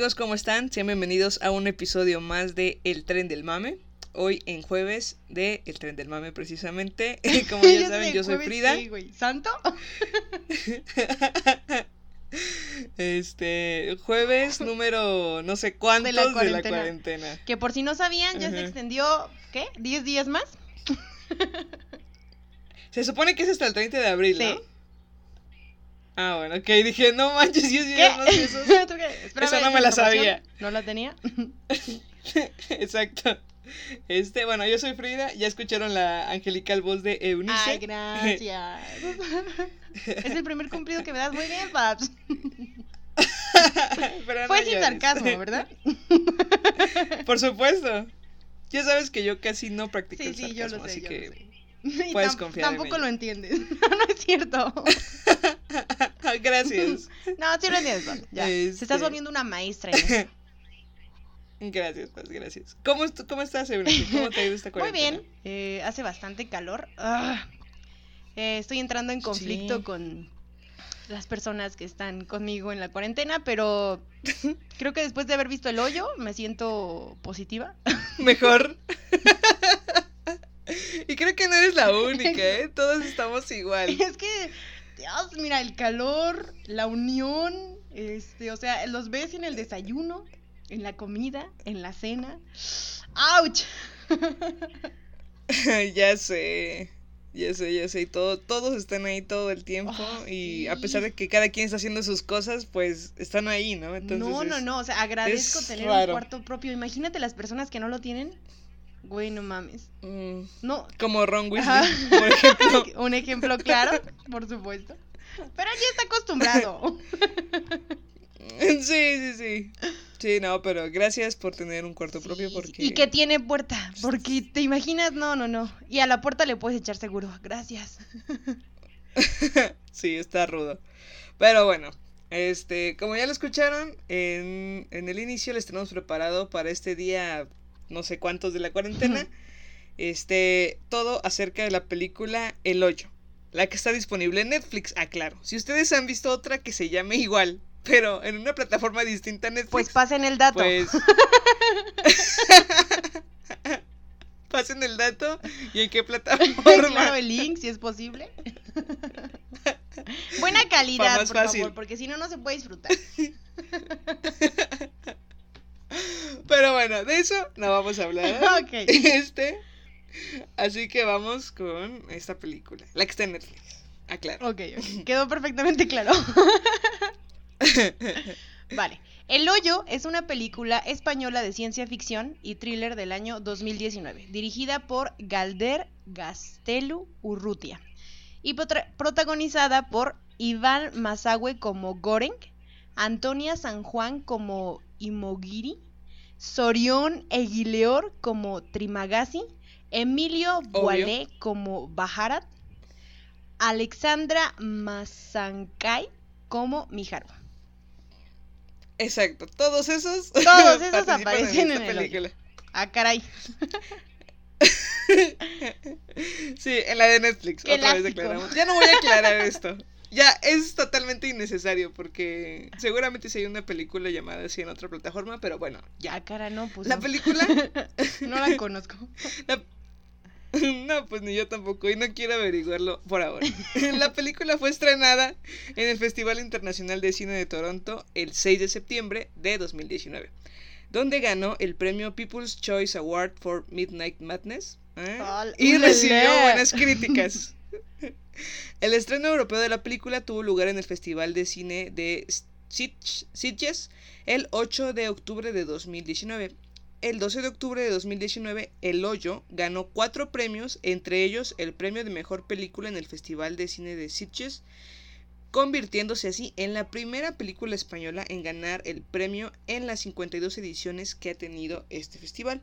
Amigos, ¿cómo están? Sean bienvenidos a un episodio más de El Tren del Mame. Hoy en jueves de El Tren del Mame precisamente. Como ya saben, yo soy Frida. ¿Santo? Este, jueves número no sé cuántos de la cuarentena. Que por si no sabían, ya se extendió, ¿qué? ¿10 días más? se supone que es hasta el 30 de abril, ¿no? Ah, bueno, ok, dije, no manches, yo sí no. Eso no me la sabía. ¿No la tenía? Exacto. Este, bueno, yo soy Frida, ya escucharon la angelical voz de Eunice. Ay, gracias. es el primer cumplido que me das muy bien, Paps. Fue sin sarcasmo, ¿verdad? Por supuesto. Ya sabes que yo casi no practico sí, sí, yo lo sé, así yo que lo sé. puedes confiar Tampoco en lo entiendes. no es cierto. Gracias. No, sí lo entiendes, Ya. Se estás Este. volviendo una maestra en. Gracias, pues, gracias. ¿Cómo, est- cómo estás, Eunice? ¿Cómo te ha ido esta Muy cuarentena? bien. eh, hace bastante calor. Ah. Eh, estoy entrando en conflicto Sí. con las personas que están conmigo en la cuarentena, pero creo que después de haber visto el hoyo me siento positiva. Mejor. y creo que no eres la única, ¿eh? Todos estamos igual. es que, Dios, mira, el calor, la unión, este, o sea, los ves en el desayuno, en la comida, en la cena. ¡Auch! ya sé. Ya sé, ya sé. Y todo, todos están ahí todo el tiempo. Ah, y a pesar de que cada quien está haciendo sus cosas, pues están ahí, ¿no? Entonces no, no, no, o sea, agradezco tener raro. un cuarto propio. Imagínate las personas que no lo tienen. Güey, no mames. mm, No, como Ron Weasley, Ajá. por ejemplo. un ejemplo claro, por supuesto. Pero ya está acostumbrado. sí, sí, sí. Sí, no, pero gracias por tener un cuarto propio porque... Y que tiene puerta, porque te imaginas, no, no, no. Y a la puerta le puedes echar seguro. Gracias. sí, está rudo. Pero bueno, este, como ya lo escucharon, en, en el inicio les tenemos preparado para este día, no sé cuántos de la cuarentena, este, todo acerca de la película El Hoyo, la que está disponible en Netflix, aclaro. Si ustedes han visto otra que se llame igual, pero en una plataforma distinta a Netflix, Pues pasen el dato. pues... Pasen el dato y en qué plataforma. claro, el link, si es posible. Buena calidad, por fácil. favor, porque si no, no se puede disfrutar. Pero bueno, de eso no vamos a hablar. Ok. Este. Así que vamos con esta película. La que está en Netflix. Aclaro. Ok, ok. Quedó perfectamente claro. Vale. El Hoyo es una película española de ciencia ficción y thriller del año 2019, dirigida por Galder Gastelu Urrutia y protagonizada por Iván Mazagüe como Goreng, Antonia San Juan como Imogiri, Sorión Eguileor como Trimagasi, Emilio Boalé como Bajarat, Alexandra Mazancay como Mijaru. Exacto. Todos esos. Todos esos aparecen esta en el hoyo. película. Ah, caray. Sí, en la de Netflix. Otra vez declaramos. Ya no voy a aclarar esto. Ya es totalmente innecesario porque seguramente si hay una película llamada así en otra plataforma, pero bueno, ya. Ah, cara, no, pues La no. película No la conozco. La- No, pues ni yo tampoco, y no quiero averiguarlo por ahora. La película fue estrenada en el Festival Internacional de Cine de Toronto el 6 de septiembre de 2019, donde ganó el premio People's Choice Award for Midnight Madness ¿eh? Al- y recibió buenas críticas. El estreno europeo de la película tuvo lugar en el Festival de Cine de Sitges- el 8 de octubre de 2019 el 12 de octubre de 2019, El Hoyo ganó cuatro premios, entre ellos el premio de mejor película en el Festival de Cine de Sitges, convirtiéndose así en la primera película española en ganar el premio en las 52 ediciones que ha tenido este festival.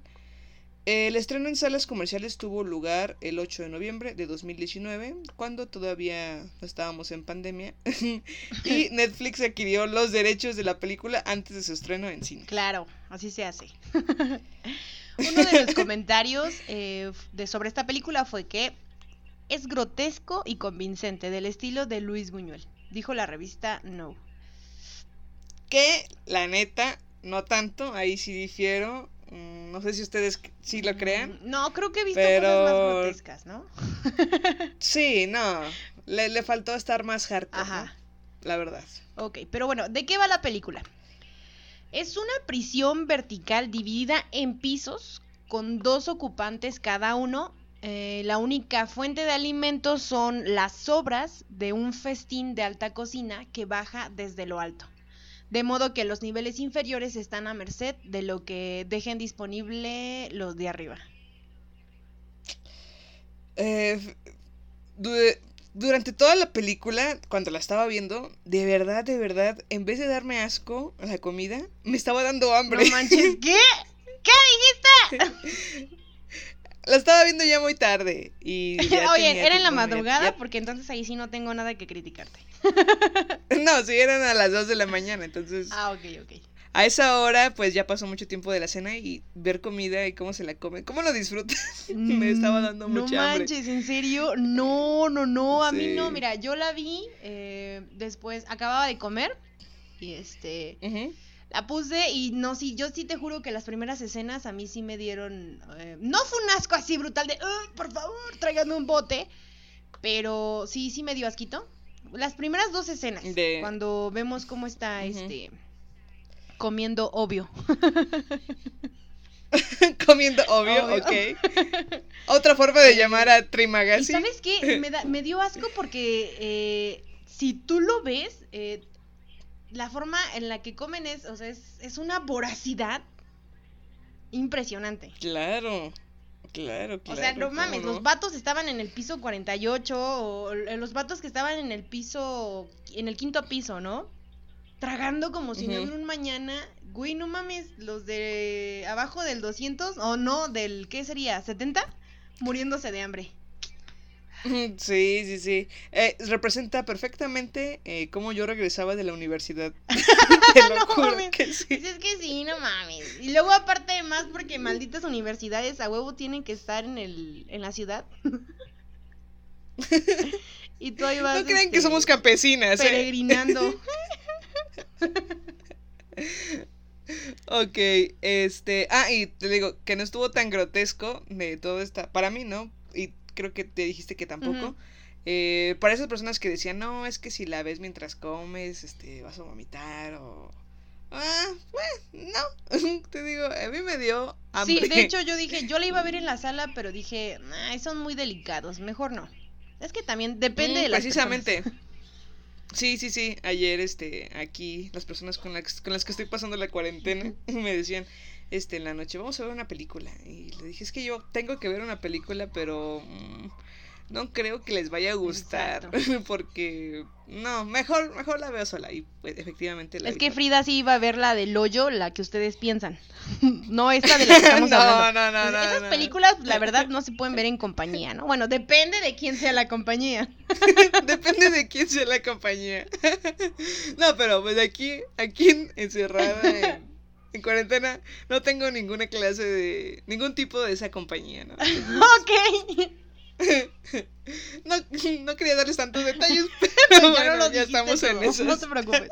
El estreno en salas comerciales tuvo lugar el 8 de noviembre de 2019, cuando todavía no estábamos en pandemia, y Netflix adquirió los derechos de la película antes de su estreno en cine. Claro, así se hace. Uno de los comentarios eh, de, sobre esta película fue que es grotesco y convincente, del estilo de Luis Buñuel, dijo la revista No. Que, la neta, no tanto, ahí sí difiero. Mm, no sé si ustedes sí lo crean. Mm, no, creo que he visto cosas más grotescas, ¿no? sí, no. Le, faltó estar más hardcore. Ajá. La verdad. Ok, pero bueno, ¿de qué va la película? Es una prisión vertical dividida en pisos con dos ocupantes cada uno. Eh, la única fuente de alimentos son las sobras de un festín de alta cocina que baja desde lo alto de modo que los niveles inferiores están a merced de lo que dejen disponible los de arriba. Eh, durante toda la película, cuando la estaba viendo, de verdad, de verdad, en vez de darme asco a la comida, me estaba dando hambre. No manches, ¿qué? ¿Qué dijiste? La estaba viendo ya muy tarde y Oye, era en la madrugada porque entonces ahí sí no tengo nada que criticarte. No, sí eran a las 2 de la mañana, entonces. Ah, ok, ok. A esa hora, pues ya pasó mucho tiempo de la cena y ver comida y cómo se la come, cómo lo disfrutas. Me estaba dando mucha No manches, ¿en serio? No, no, no, a mí no. Mira, yo la vi eh, después, acababa de comer y este. La puse y no, sí, yo sí te juro que las primeras escenas a mí sí me dieron. Eh, no fue un asco así brutal de, por favor, tráiganme un bote. Pero sí, sí me dio asquito. Las primeras dos escenas, cuando vemos cómo está este comiendo obvio. comiendo obvio, ok. Otra forma de llamar a Trimagasi. sabes qué? Me, me dio asco porque eh, si tú lo ves, eh, la forma en la que comen es, o sea, es, una voracidad impresionante. Claro. Claro, claro. O sea, no mames, los vatos estaban en el piso 48 o los vatos que estaban en el piso, en el quinto piso, ¿no? Tragando como si no hubiera un mañana. Güey, no mames, los de abajo del 200 o no, del, ¿qué sería? ¿70? Muriéndose de hambre. Sí, sí, sí. Eh, representa perfectamente eh, cómo yo regresaba de la universidad. no Que sí. Pues es que sí, no mames. Y luego aparte más porque malditas universidades a huevo tienen que estar en el en la ciudad. y tú ahí vas. No creen que este, somos campesinas. ¿eh? Peregrinando. ok, este. Ah, y te digo que no estuvo tan grotesco de todo esta. Para mí, ¿no? Creo que te dijiste que tampoco. Eh, para esas personas que decían, no, es que si la ves mientras comes, este, vas a vomitar o... Ah, bueno, no, te digo, a mí me dio hambre. Sí, de hecho yo dije, yo la iba a ver en la sala, pero dije, son muy delicados, mejor no. Es que también depende de las Precisamente. Sí, sí, sí. Ayer, este, aquí, las personas con, con las que estoy pasando la cuarentena me decían, este, en la noche, vamos a ver una película. Y le dije, es que yo tengo que ver una película, pero mm, no creo que les vaya a gustar. porque, no, mejor, mejor la veo sola. Y pues efectivamente la Es que Frida sí iba a ver la del hoyo, la que ustedes piensan. no esta de la que estamos hablando. No, no, no, Esas películas, la verdad, no se pueden ver en compañía, ¿no? Bueno, depende de quién sea la compañía. depende de quién sea la compañía. no, pero pues aquí, aquí encerrada en cuarentena no tengo ninguna clase de. ningún tipo de esa compañía, ¿no? ok. no, no quería darles tantos detalles, pero bueno, ya estamos en eso. No te preocupes.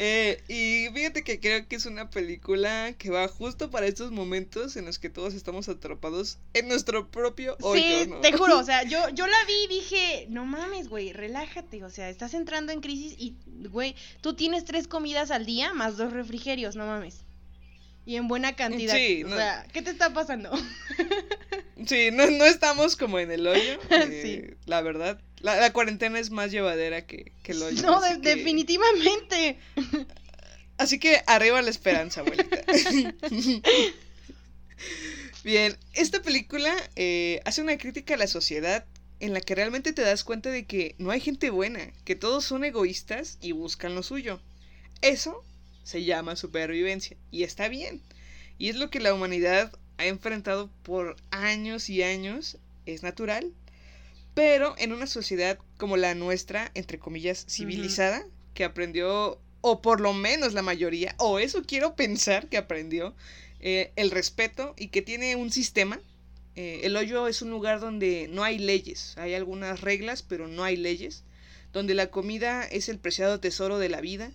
Eh, y fíjate que creo que es una película que va justo para estos momentos en los que todos estamos atrapados en nuestro propio hoyo, Sí, te juro, o sea, yo, yo la vi y dije, no mames, güey, relájate, o sea, estás entrando en crisis y, güey, tú tienes tres comidas al día más dos refrigerios, no mames. Y en buena cantidad. Sí, o sea, ¿qué te está pasando? sí, no, no estamos como en el hoyo. Eh, la verdad. La, cuarentena es más llevadera que, que hoyo. No, definitivamente. Así que arriba la esperanza, abuelita. Bien, esta película eh, hace una crítica a la sociedad en la que realmente te das cuenta de que no hay gente buena, que todos son egoístas y buscan lo suyo. Eso se llama supervivencia y está bien. Y es lo que la humanidad ha enfrentado por años y años, es natural. Pero en una sociedad como la nuestra, entre comillas, civilizada, que aprendió, o por lo menos la mayoría, o eso quiero pensar que aprendió, eh, el respeto y que tiene un sistema. Eh, el hoyo es un lugar donde no hay leyes, hay algunas reglas, pero no hay leyes. Donde la comida es el preciado tesoro de la vida.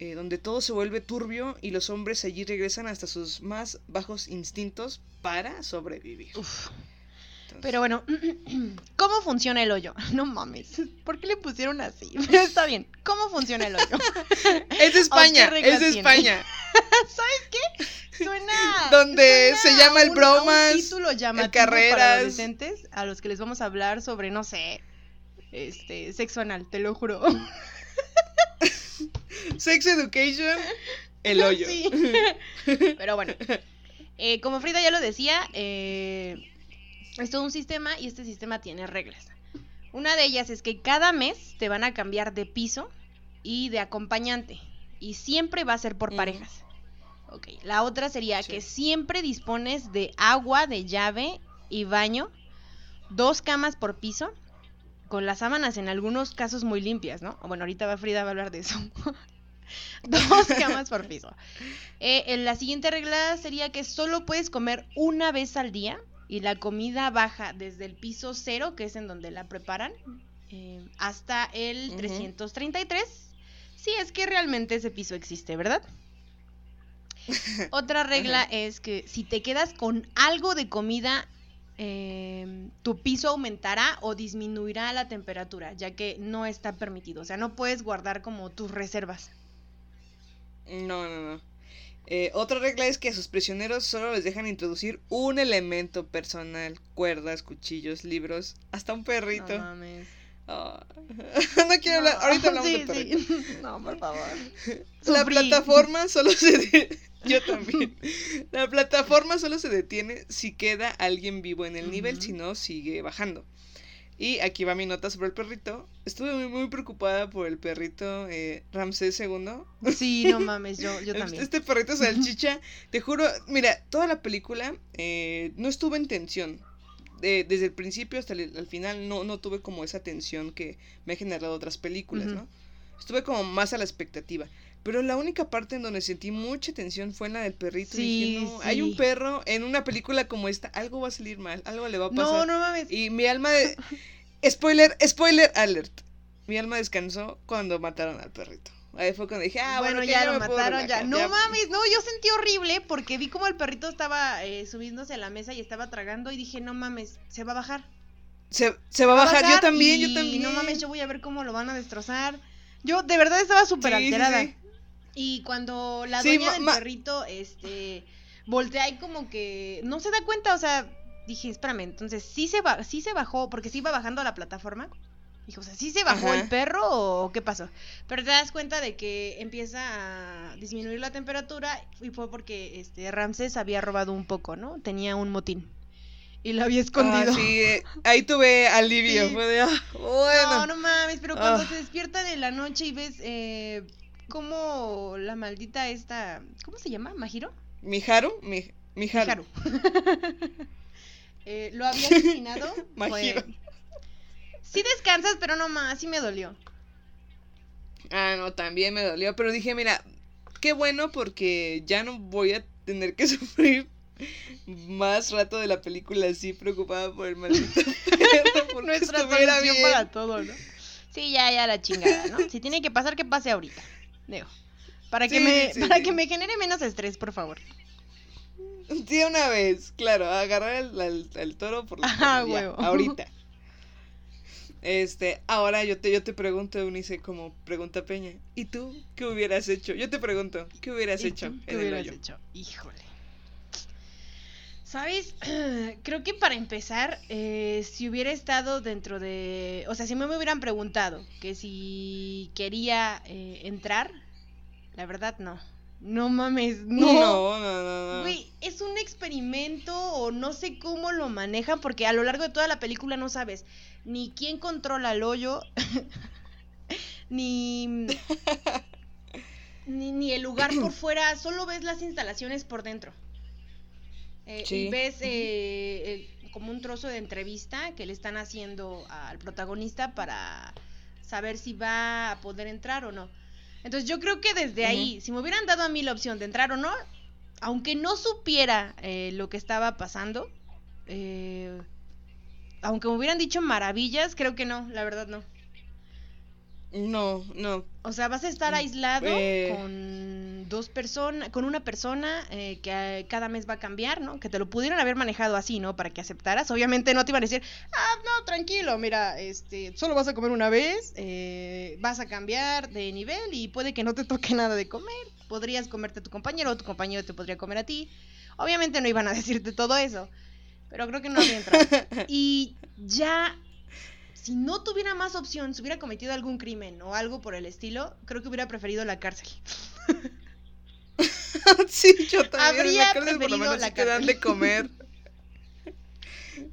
Eh, donde todo se vuelve turbio y los hombres allí regresan hasta sus más bajos instintos para sobrevivir. Pero bueno, ¿cómo funciona el hoyo? No mames, ¿por qué le pusieron así? Pero está bien, ¿cómo funciona el hoyo? Es España, es España. ¿Sabes qué? Suena. Donde se llama el un, bromas. Un título llamativo carreras. para adolescentes a los que les vamos a hablar sobre, no sé, este, sexo anal, te lo juro. Sex Education, el hoyo. Sí. Pero bueno, eh, como Frida ya lo decía, eh, es todo un sistema y este sistema tiene reglas. Una de ellas es que cada mes te van a cambiar de piso y de acompañante. Y siempre va a ser por parejas. Ok, la otra sería Sí. que siempre dispones de agua, de llave y baño, dos camas por piso, con las sábanas en algunos casos muy limpias, ¿no? Bueno, ahorita va Frida va a hablar de eso. dos camas por piso. Eh, en la siguiente regla sería que solo puedes comer una vez al día y la comida baja desde el piso cero, que es en donde la preparan, eh, hasta el Ujú. 333. Si es que realmente ese piso existe, ¿verdad? Otra regla es que si te quedas con algo de comida, eh, tu piso aumentará o disminuirá la temperatura, ya que no está permitido. O sea, no puedes guardar como tus reservas. No, no, no. Eh, otra regla es que a sus prisioneros solo les dejan introducir un elemento personal: cuerdas, cuchillos, libros, hasta un perrito. No mames. No quiero hablar. Ahorita hablamos Sí, de perrito. sí. No, por favor. La Sufrí. plataforma solo se de- yo también. La plataforma solo se detiene si queda alguien vivo en el nivel, si no sigue bajando. Y aquí va mi nota sobre el perrito. Estuve muy, muy preocupada por el perrito eh, Ramsés II. Sí, no mames, yo, yo Este- también. Este perrito salchicha, te juro, mira, toda la película eh, no estuvo en tensión. De- desde el principio hasta el, al final no, no tuve como esa tensión que me ha generado otras películas. ¿no? Estuve como más a la expectativa. Pero la única parte en donde sentí mucha tensión fue en la del perrito. y dije, no, hay un perro en una película como esta, algo va a salir mal, algo le va a No, pasar. no mames. Y mi alma de... Spoiler, spoiler alert. Mi alma descansó cuando mataron al perrito. Ahí fue cuando dije, ah, bueno, bueno, ya, ya lo mataron, ya. No ya". mames, no, yo sentí horrible porque vi como el perrito estaba eh, subiéndose a la mesa y estaba tragando y dije, no mames, se va a bajar. Se, se va a bajar, yo también, yo y también. No mames, yo voy a ver cómo lo van a destrozar. Yo de verdad estaba súper Sí, sí, alterada. sí. Y cuando la Sí, dueña del perrito, este, voltea y como que no se da cuenta, o sea, dije, espérame, entonces sí se va, sí se bajó, porque sí iba bajando a la plataforma. Dijo, o sea, ¿sí se bajó Ajá. el perro o qué pasó? Pero te das cuenta de que empieza a disminuir la temperatura y fue porque este Ramses había robado un poco, ¿no? Tenía un motín. Y lo había escondido. Ah, sí, eh, ahí tuve alivio. Sí. Fue de, ah, bueno. No, no mames, pero cuando Ah. se despiertan en la noche y ves eh, cómo la maldita esta, ¿cómo se llama? ¿Majiro? ¿Miharu? Mi, Miharu. Miharu. Eh, lo había asesinado. fue- Majiro. Sí descansas, pero no más, sí me dolió. Ah, no, también me dolió. Pero dije, mira, qué bueno porque ya no voy a tener que sufrir más rato de la película así preocupada por el maldito perro. Nuestra solución bien. para todo, ¿no? Sí, ya, ya la chingada, ¿no? Si tiene que pasar, que pase ahorita. Digo. Para que me, sí, para sí. que me genere menos estrés, por favor. Sí, una vez, claro, agarrar al- al toro por la Ah, cola, ya, huevo. ahorita. Este, ahora yo te, yo te pregunto, Eunice, como pregunta Peña, ¿y tú qué hubieras hecho? Yo te pregunto, ¿qué hubieras ¿Y hecho tú qué el hubieras hecho? Híjole. ¿Sabes? Creo que para empezar, eh, si hubiera estado dentro de... O sea, si me hubieran preguntado que si quería eh, entrar, La verdad, no. No mames, no. No, no, no, no. Güey, es un experimento o no sé cómo lo manejan porque a lo largo de toda la película no sabes ni quién controla el hoyo, ni, ni, ni el lugar por fuera, solo ves las instalaciones por dentro. Eh, Sí. Y ves eh, eh, como un trozo de entrevista que le están haciendo al protagonista para saber si va a poder entrar o no. Entonces yo creo que desde ahí, si me hubieran dado a mí la opción de entrar o no, aunque no supiera eh, lo que estaba pasando, eh, aunque me hubieran dicho maravillas, creo que no, la verdad no. No, no. O sea, vas a estar aislado Eh. con dos personas, con una persona eh, que eh, cada mes va a cambiar, ¿no? Que te lo pudieron haber manejado así, ¿no? Para que aceptaras. Obviamente no te iban a decir, ah, no, tranquilo, mira, este, solo vas a comer una vez, eh, vas a cambiar de nivel y puede que no te toque nada de comer. Podrías comerte a tu compañero o tu compañero te podría comer a ti. Obviamente no iban a decirte todo eso, pero creo que no había entrado. Y ya si no tuviera más opción, si hubiera cometido algún crimen o algo por el estilo, creo que hubiera preferido la cárcel. sí, yo también. Habría en la por lo menos la te dan de comer.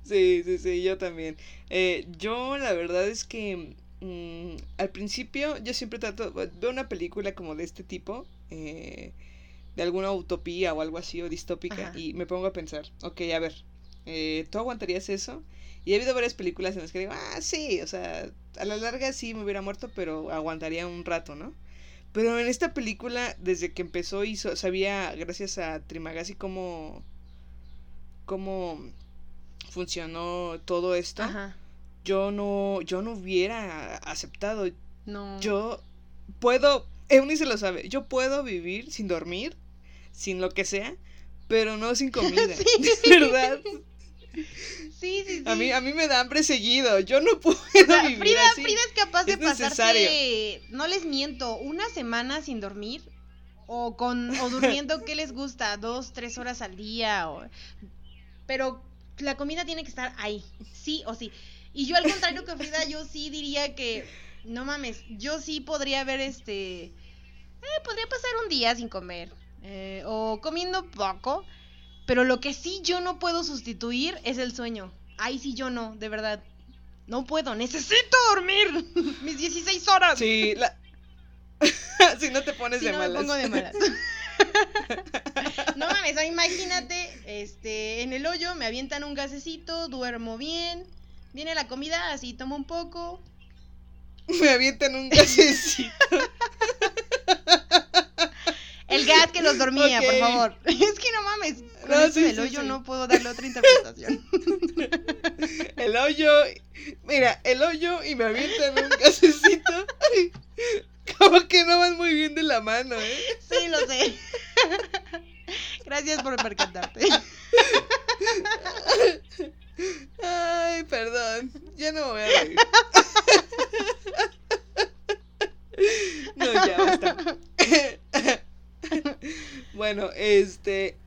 Sí, sí, sí, yo también. Eh, yo la verdad es que mm, al principio yo siempre trato, veo una película como de este tipo, eh, de alguna utopía o algo así o distópica Ajá. y me pongo a pensar, ok, a ver, eh, ¿tú aguantarías eso? Y he habido varias películas en las que digo, ah, sí, o sea, a la larga sí me hubiera muerto, pero aguantaría un rato, ¿no? Pero en esta película, desde que empezó, hizo, sabía, gracias a Trimagasi, cómo, cómo funcionó todo esto. Ajá. Yo no, yo no hubiera aceptado. No. Yo puedo, Eunice lo sabe, yo puedo vivir sin dormir, sin lo que sea, pero no sin comida. ¿Verdad? Sí, sí, sí. A mí, a mí me da hambre seguido. Yo no puedo O sea, vivir Frida, así. Frida es capaz de Es pasarse, no les miento, una semana sin dormir o con o durmiendo qué les gusta, dos, tres horas al día, o, pero la comida tiene que estar ahí, sí o sí. Y yo al contrario que Frida, yo sí diría que no mames, yo sí podría ver este, eh, podría pasar un día sin comer eh, o comiendo poco, pero lo que sí yo no puedo sustituir es el sueño. Ahí sí yo no, de verdad. No puedo, necesito dormir mis 16 horas. Sí, la... si no te pones Si de no malas. me pongo de malas. no mames, imagínate, este, en el hoyo me avientan un gasecito, duermo bien, viene la comida, así tomo un poco. Me avientan un gasecito. El gas que los dormía, por favor. Es que no mames, con No, sí, sí, hoyo sí. no puedo darle otra interpretación. El hoyo. Mira, el hoyo y me avientan un gasecito. Ay, Como que no van muy bien de la mano, ¿eh? Sí, lo sé. Gracias por percatarte. Ay, perdón. Ya no me voy a reír. No, ya basta. Bueno, este.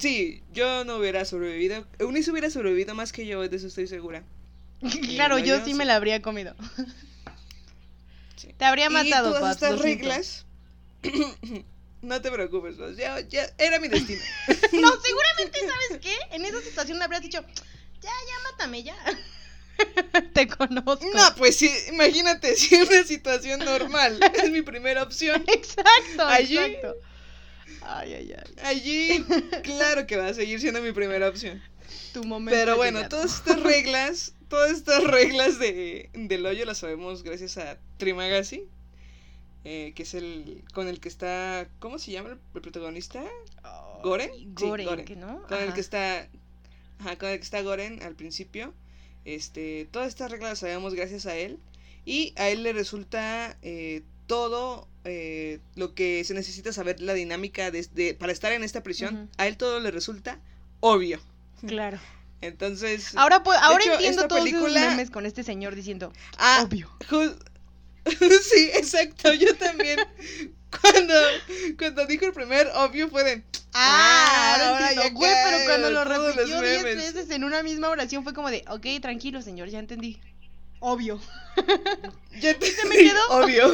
Sí, yo no hubiera sobrevivido. Eunice hubiera sobrevivido más que yo, de eso estoy segura. Claro, yo sí me la habría comido. Sí. Te habría matado, y todas estas reglas. no te preocupes, Pabs, ya, ya era mi destino. No, seguramente, ¿sabes qué? En esa situación habrías dicho, ya, ya, mátame, ya. Te conozco. No, pues sí, imagínate, si en una situación normal es mi primera opción. Exacto, Allí- exacto. Ay, ay, ay. Allí, claro que va a seguir siendo mi primera opción. Tu momento. Pero bueno, llegado. todas estas reglas, todas estas reglas de, del hoyo las sabemos gracias a Trimagasi, eh, que es el con el que está, ¿cómo se llama el, el protagonista? ¿Goren? Sí, Goren, Goren. ¿que no? Con el que está, ajá, con el que está Goren al principio. Este, todas estas reglas las sabemos gracias a él y a él le resulta eh, todo eh, lo que se necesita saber la dinámica de, de- para estar en esta prisión. A él todo le resulta obvio. Claro. Entonces, Ahora, pu- ahora hecho, entiendo todos película- esos memes con este señor diciendo, ah, obvio. sí, exacto, yo también. Cuando, cuando dijo el primer obvio fue de Ah, ahora ahora entiendo, güey, pero cuando lo repitió 10 memes. veces en una misma oración fue como de, ok, tranquilo, señor, ya entendí. Obvio. ya te me quedó? obvio.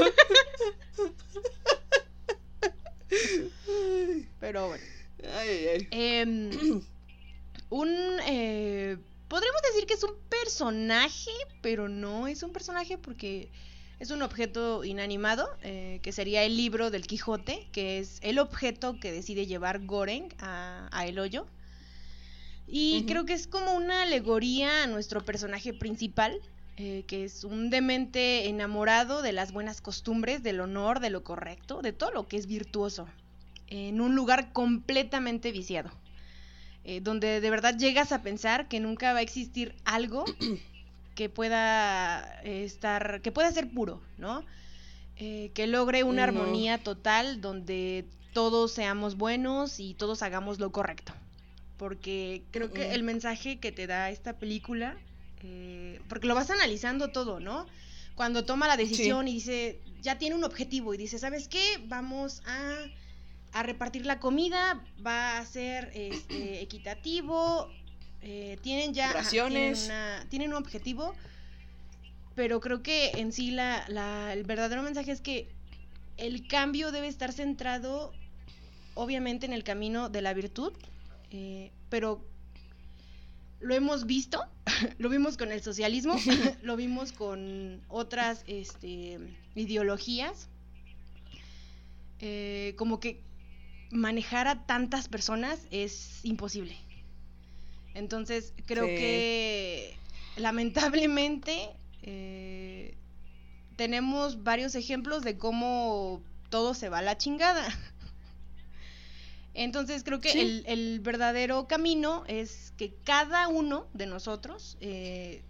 Pero bueno. Ay, ay, ay. Em, un. eh, podríamos decir que es un personaje, pero no es un personaje porque es un objeto inanimado, eh, que sería el libro del Quijote, que es el objeto que decide llevar Goreng a, a El Hoyo. Y creo que es como una alegoría a nuestro personaje principal, eh, que es un demente enamorado de las buenas costumbres, del honor, de lo correcto, de todo lo que es virtuoso, en un lugar completamente viciado, eh, donde de verdad llegas a pensar que nunca va a existir algo que pueda eh, estar, que pueda ser puro, ¿no? Eh, que logre una No. armonía total donde todos seamos buenos y todos hagamos lo correcto. Porque creo que el mensaje que te da esta película, eh, porque lo vas analizando todo, ¿no? Cuando toma la decisión y dice, ya tiene un objetivo y dice, ¿sabes qué? Vamos a, a repartir la comida, va a ser este, equitativo, eh, tienen ya tienen, una- tienen un objetivo, pero creo que en sí la, la- el verdadero mensaje es que el cambio debe estar centrado obviamente en el camino de la virtud, eh, pero lo hemos visto, lo vimos con el socialismo, lo vimos con otras este, ideologías, eh, como que manejar a tantas personas es imposible. Entonces, creo Sí. que lamentablemente eh, tenemos varios ejemplos de cómo todo se va a la chingada. Entonces creo que Sí. el, el verdadero camino es que cada uno de nosotros, eh,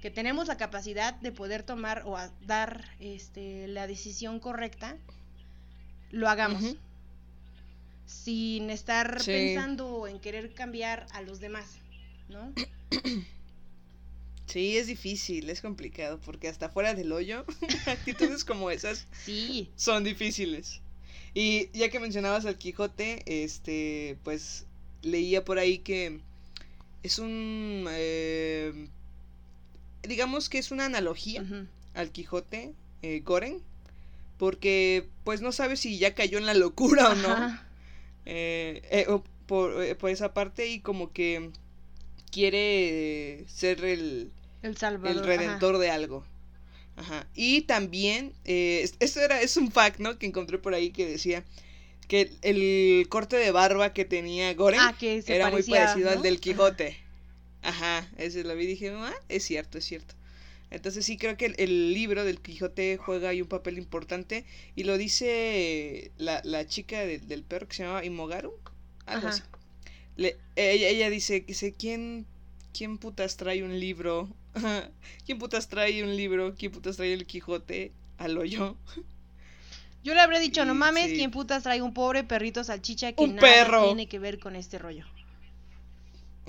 que tenemos la capacidad de poder tomar o a- dar este, la decisión correcta, lo hagamos. Sin estar Sí. pensando en querer cambiar a los demás, ¿no? Sí, es difícil, es complicado, porque hasta fuera del hoyo, actitudes como esas Sí. son difíciles. Y ya que mencionabas al Quijote, este, pues leía por ahí que es un, eh, digamos que es una analogía al Quijote, eh, Goren, porque pues no sabe si ya cayó en la locura o no. Eh, eh, por, eh, por esa parte y como que quiere ser el, El Salvador. el ajá. redentor de algo. Ajá. Y también, eh, es- esto era, es un fact, ¿no? Que encontré por ahí que decía que el corte de barba que tenía Goren Ah, que era muy parecido al del. Quijote. Ajá, ese lo vi y dije, ah, es cierto, es cierto. Entonces sí creo que el, el libro del Quijote juega ahí un papel importante y lo dice la, la chica de- del perro que se llamaba Imogaru, algo así. Le- ella, ella dice, dice, ¿quién, ¿quién putas trae un libro? ¿Quién putas trae un libro? ¿Quién putas trae el Quijote al hoyo? Yo le habría dicho, no mames, sí. ¿quién putas trae un pobre perrito salchicha que Un nada perro. tiene que ver con este rollo?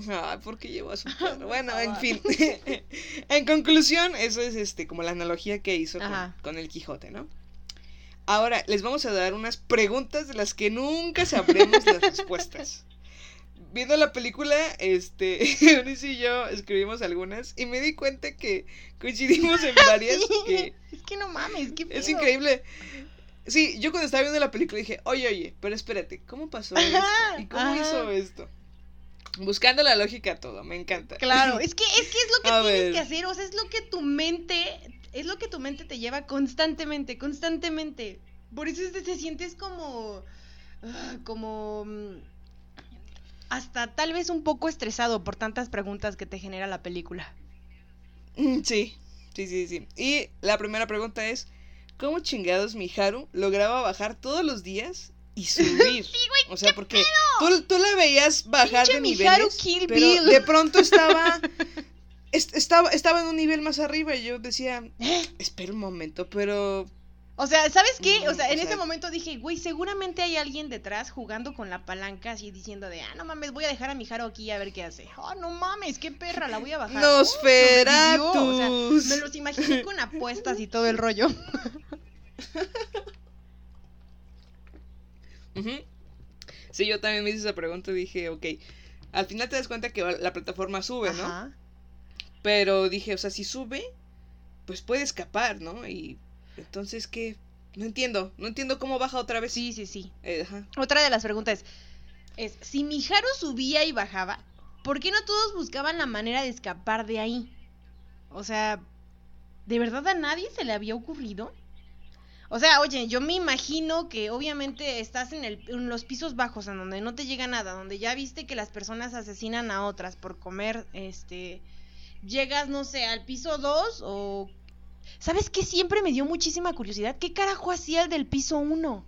Ay, ¿por qué llevó a su perro? Bueno, en fin. en conclusión, eso es este como la analogía que hizo con, el Quijote, ¿no? Ahora, les vamos a dar unas preguntas de las que nunca sabremos las respuestas. Viendo la película, este, Eunice y yo escribimos algunas y me di cuenta que coincidimos en varias que Es que no mames, qué es increíble. Sí, yo cuando estaba viendo la película dije, oye, oye, pero espérate, ¿cómo pasó esto? ¿Y cómo Ajá. hizo esto? Buscando la lógica a todo, me encanta. Claro, es que es que es lo que A tienes ver. que hacer, o sea, es lo que tu mente, es lo que tu mente te lleva constantemente, constantemente. Por eso te, te sientes como, ah, como, mm, hasta tal vez un poco estresado por tantas preguntas que te genera la película. Mm, Sí, sí, sí, sí. Y la primera pregunta es, ¿cómo chingados Miharu lograba bajar todos los días y subir? o sea, porque tú, tú la veías bajar Pinche de niveles, Kill pero Bill. de pronto estaba, est- estaba, estaba en un nivel más arriba y yo decía, espera un momento, pero... O sea, ¿sabes qué? O sea, o en ese sea- momento dije, güey, seguramente hay alguien detrás jugando con la palanca así diciendo de, ah, no mames, voy a dejar a mi Jaro aquí a ver qué hace. Oh, no mames, qué perra, la voy a bajar. Oh, sobrevivió. O sea, ¡Nosferatus! me los imaginé con apuestas y todo el rollo. Ujú. Sí, yo también me hice esa pregunta y dije, ok, al final te das cuenta que la plataforma sube, ¿no? Ajá. Pero dije, o sea, si sube, pues puede escapar, ¿no? Y entonces, ¿qué, No entiendo, no entiendo cómo baja otra vez. Sí, sí, sí. Eh, ajá. Otra de las preguntas es, es, si Miharu subía y bajaba, ¿por qué no todos buscaban la manera de escapar de ahí? O sea, ¿de verdad a nadie se le había ocurrido? O sea, oye, yo me imagino que obviamente estás en, el, en los pisos bajos, en donde no te llega nada, donde ya viste que las personas asesinan a otras por comer, este, llegas, no sé, al piso 2 o... ¿Sabes qué siempre me dio muchísima curiosidad? ¿Qué carajo hacía el del piso 1?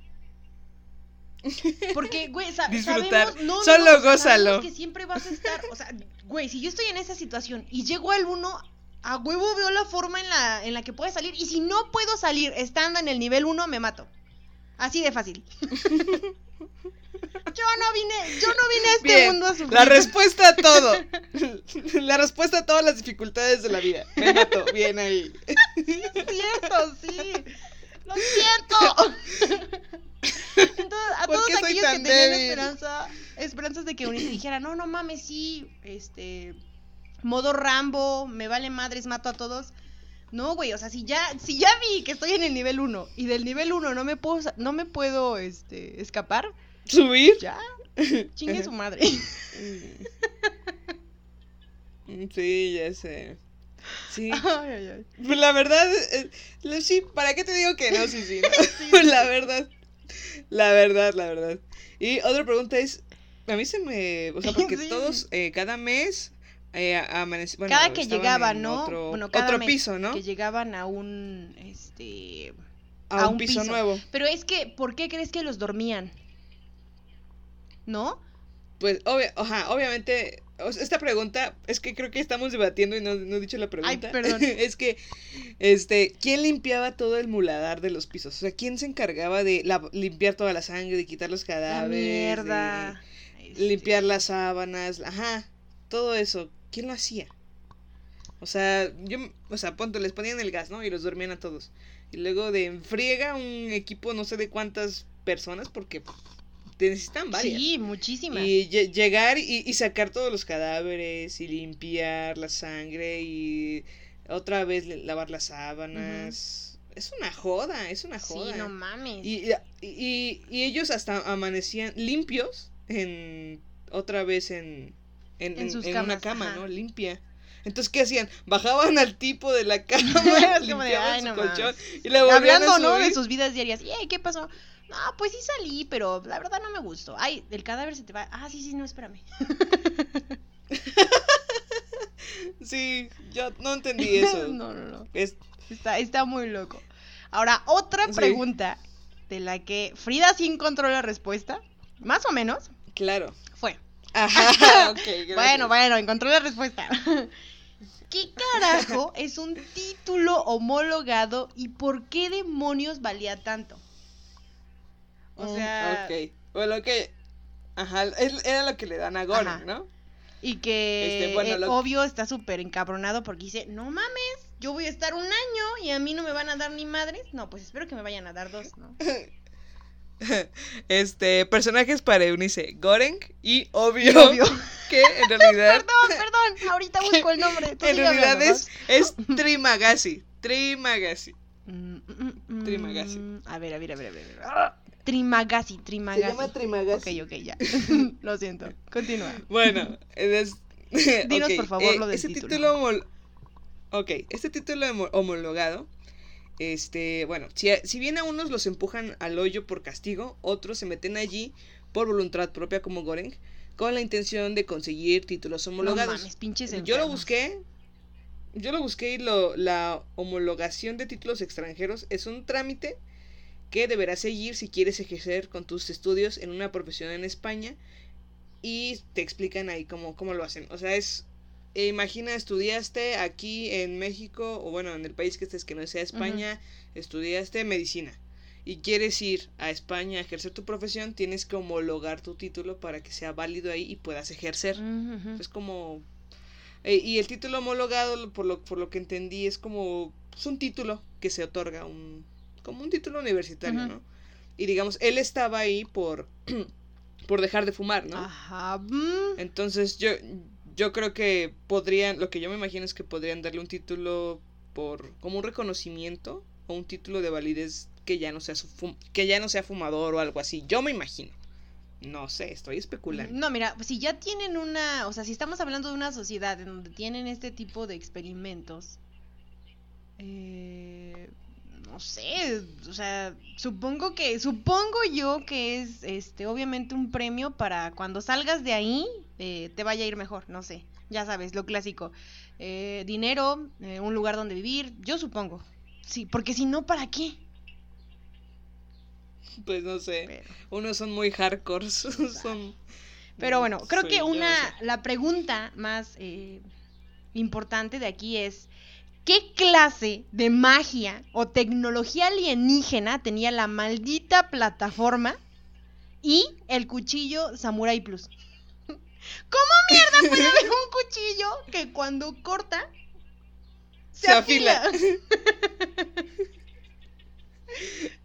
Porque, güey, Disfrutar. sabemos, no, Solo no, gózalo. sabemos que siempre vas a estar, o sea, güey, si yo estoy en esa situación y llego al 1, a huevo veo la forma en la, en la que puede salir. Y si no puedo salir estando en el nivel 1, me mato. Así de fácil. yo no vine, yo no vine a este Bien, mundo a sufrir. la respuesta a todo. la respuesta a todas las dificultades de la vida. Me mato, bien ahí. Sí, es cierto, sí. Lo siento. Entonces, a ¿Por todos aquellos que tenían esperanza, esperanzas de que Eunice dijera, no, no mames, sí, este, modo Rambo, me vale madres, mato a todos. No, güey, o sea, si ya, si ya vi que estoy en el nivel 1 y del nivel 1 no me puedo, no me puedo, este, escapar, ¿Subir? ya, chingue su madre. Mm, Sí, ya sé. Sí. Ay, ay, ay. Pues la verdad, eh, sí, ¿para qué te digo que no? Sí, sí. ¿no? la verdad. La verdad, la verdad. Y otra pregunta es, a mí se me, o sea, porque todos eh, cada mes eh, bueno, cada que llegaban, ¿no? Otro, bueno, cada otro piso, ¿no? Que llegaban a un, este, A, a un, un piso, piso. nuevo. Pero es que, ¿por qué crees que los dormían? ¿No? Pues, obvia- ajá, obviamente, esta pregunta, es que creo que estamos debatiendo y no, no he dicho la pregunta. perdón. es que, este, ¿quién limpiaba todo el muladar de los pisos? O sea, ¿quién se encargaba de la- limpiar toda la sangre, de quitar los La cadáveres? mierda. de este, limpiar las sábanas, ajá, todo eso, ¿quién lo hacía? O sea, yo, o sea, punto, les ponían el gas, ¿no? Y los dormían a todos. Y luego de enfriega un equipo no sé de cuántas personas, porque te necesitan varias. Sí, muchísimas. Y lle- llegar y, y sacar todos los cadáveres y limpiar la sangre y otra vez lavar las sábanas. Es una joda, es una Sí, joda. no mames. y, y- y ellos hasta amanecían limpios en otra vez en, en, una cama, ajá. ¿no? Limpia. Entonces, ¿qué hacían? Bajaban al tipo de la cama, de, limpiaban "Ay, su no colchón mames". y le volvían Hablando, a ¿no? De subir. sus vidas diarias. Y, "Ey, ¿qué pasó? No, pues sí salí, pero la verdad no me gustó. Ay, el cadáver se te va. Ah, sí, sí, no, espérame. Sí, yo no entendí eso. no, no, no. Es, Está, está muy loco. Ahora, otra Sí. pregunta de la que Frida sí encontró la respuesta, más o menos, claro. fue. Ajá, ok, gracias. Bueno, bueno, encontró la respuesta. ¿Qué carajo es un título homologado y por qué demonios valía tanto? O Mm, sea, Ok. Bueno, que. Ajá, es- era lo que le dan a Ajá. ¿no? y que Este, bueno, eh, lo- obvio está súper encabronado porque dice, no mames, yo voy a estar un año y a mí no me van a dar ni madres. No, pues espero que me vayan a dar dos, ¿no? Este, personajes para Eunice, Goreng y obvio, Obvio. que en realidad, Perdón, perdón, ahorita busco el nombre. tú en realidad hablando, es, es Trimagasi, Trimagasi. Mm, mm, mm, Trimagasi. mm, A ver, a ver, a ver, a ver. a ver. Ah, Trimagasi, Trimagasi. Trimagasi. Ok, ok, ya. Lo siento. Continúa. Bueno, es... Dinos, ok, por favor, eh, lo del este título. homol- Ok, este título homo- homologado, este, bueno, si, a- si bien a unos los empujan al hoyo por castigo, otros se meten allí por voluntad propia como Goreng, con la intención de conseguir títulos No homologados. mames, pinches yo lo busqué, yo lo busqué y lo, la homologación de títulos extranjeros es un trámite que deberás seguir si quieres ejercer con tus estudios en una profesión en España y te explican ahí cómo, cómo lo hacen. O sea, es, eh, imagina, estudiaste aquí en México, o bueno, en el país que estés que no sea España, estudiaste medicina y quieres ir a España a ejercer tu profesión, tienes que homologar tu título para que sea válido ahí y puedas ejercer. Es como... eh, y el título homologado, por lo, por lo que entendí, es como... Es un título que se otorga, un, como un título universitario. ¿no? Y digamos, él estaba ahí por, por dejar de fumar, ¿no? Ajá. mm, Entonces yo, yo creo que podrían, lo que yo me imagino es que podrían darle un título por, como un reconocimiento o un título de validez que ya no sea que ya no sea fumador o algo así. Yo me imagino. No sé, estoy especulando. No, mira, si ya tienen una, o sea, si estamos hablando de una sociedad en donde tienen este tipo de experimentos, eh, no sé, o sea, supongo que, supongo yo que es, este, obviamente un premio para cuando salgas de ahí eh, te vaya a ir mejor, no sé, ya sabes, lo clásico, eh, dinero, eh, un lugar donde vivir, yo supongo, sí, porque si no, ¿para qué? Pues no sé, unos son muy hardcore, son... Pero bueno, creo que una, la pregunta más importante de aquí es, ¿Qué clase de magia o tecnología alienígena tenía la maldita plataforma y el cuchillo Samurai Plus? ¿Cómo mierda puede haber un cuchillo que cuando corta se, afila?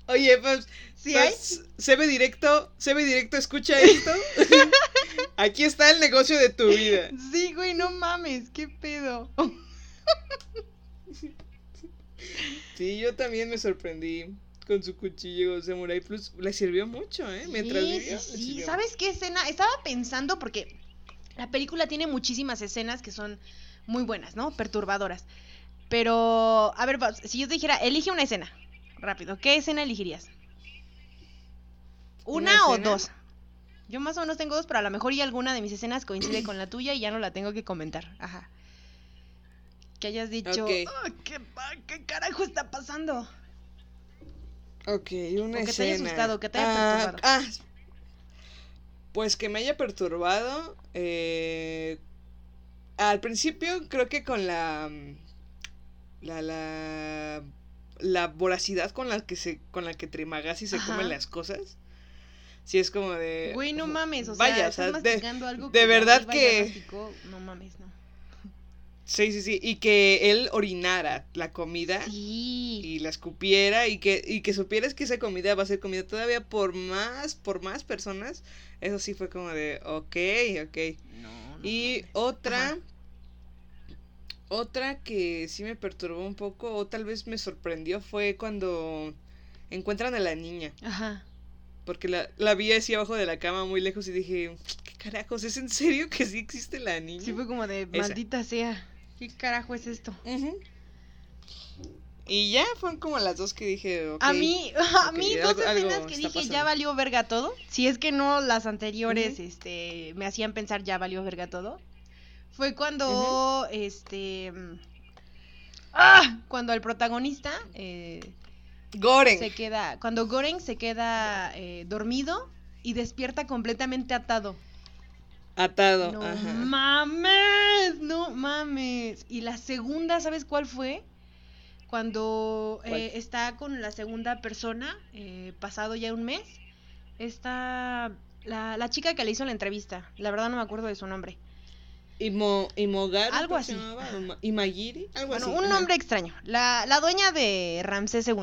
Oye, pues, ¿Sí pues, se ve directo, se ve directo, escucha esto. Aquí está el negocio de tu vida. Sí, güey, no mames, qué pedo. Sí, yo también me sorprendí con su cuchillo Samurai Plus. Le sirvió mucho, ¿eh? Mientras vivía. Sí, ¿sabes qué escena? Estaba pensando porque la película tiene muchísimas escenas que son muy buenas, ¿no? Perturbadoras. Pero, a ver, si yo te dijera, elige una escena, rápido, ¿qué escena elegirías? ¿Una, o dos? Yo más o menos tengo dos, pero a lo mejor y alguna de mis escenas coincide con la tuya y ya no la tengo que comentar. Ajá que hayas dicho, ah, ¿qué, carajo está pasando? Ok, una o que te haya asustado, que te haya ah, perturbado. Ah, pues que me haya perturbado. Eh, al principio creo que con la, la, la, la voracidad con la que se, con la que Trimagasi se comen las cosas. Sí, es como de. Güey, no mames, o sea, vaya, o sea, de, algo de verdad que. no mames, no. Sí, sí, sí. Y que él orinara la comida. Y la escupiera. Y que, y que supieras que esa comida va a ser comida todavía por más, por más personas. Eso sí fue como de, ok, ok. y otra. Otra que sí me perturbó un poco, o tal vez me sorprendió, fue cuando encuentran a la niña. Ajá. Porque la, la vi así abajo de la cama muy lejos y dije, ¿qué carajos? ¿Es en serio que sí existe la niña? Sí, fue como de, maldita sea. ¿Qué carajo es esto? Y ya fueron como las dos que dije. a mí, a mí dos escenas que dije ya valió verga todo. Si es que no las anteriores, este, me hacían pensar ya valió verga todo. Fue cuando, este, ¡ah! cuando el protagonista, eh, Goren, se queda, cuando Goren se queda eh, dormido y despierta completamente atado. Atado. No mames, no mames. Y la segunda, ¿sabes cuál fue? Cuando eh, está con la segunda persona, eh, pasado ya un mes, está la, chica que le hizo la entrevista. La verdad no me acuerdo de su nombre. Imo, algo así. Imagiri, algo bueno, Un nombre extraño. La, la dueña de Ramsés II.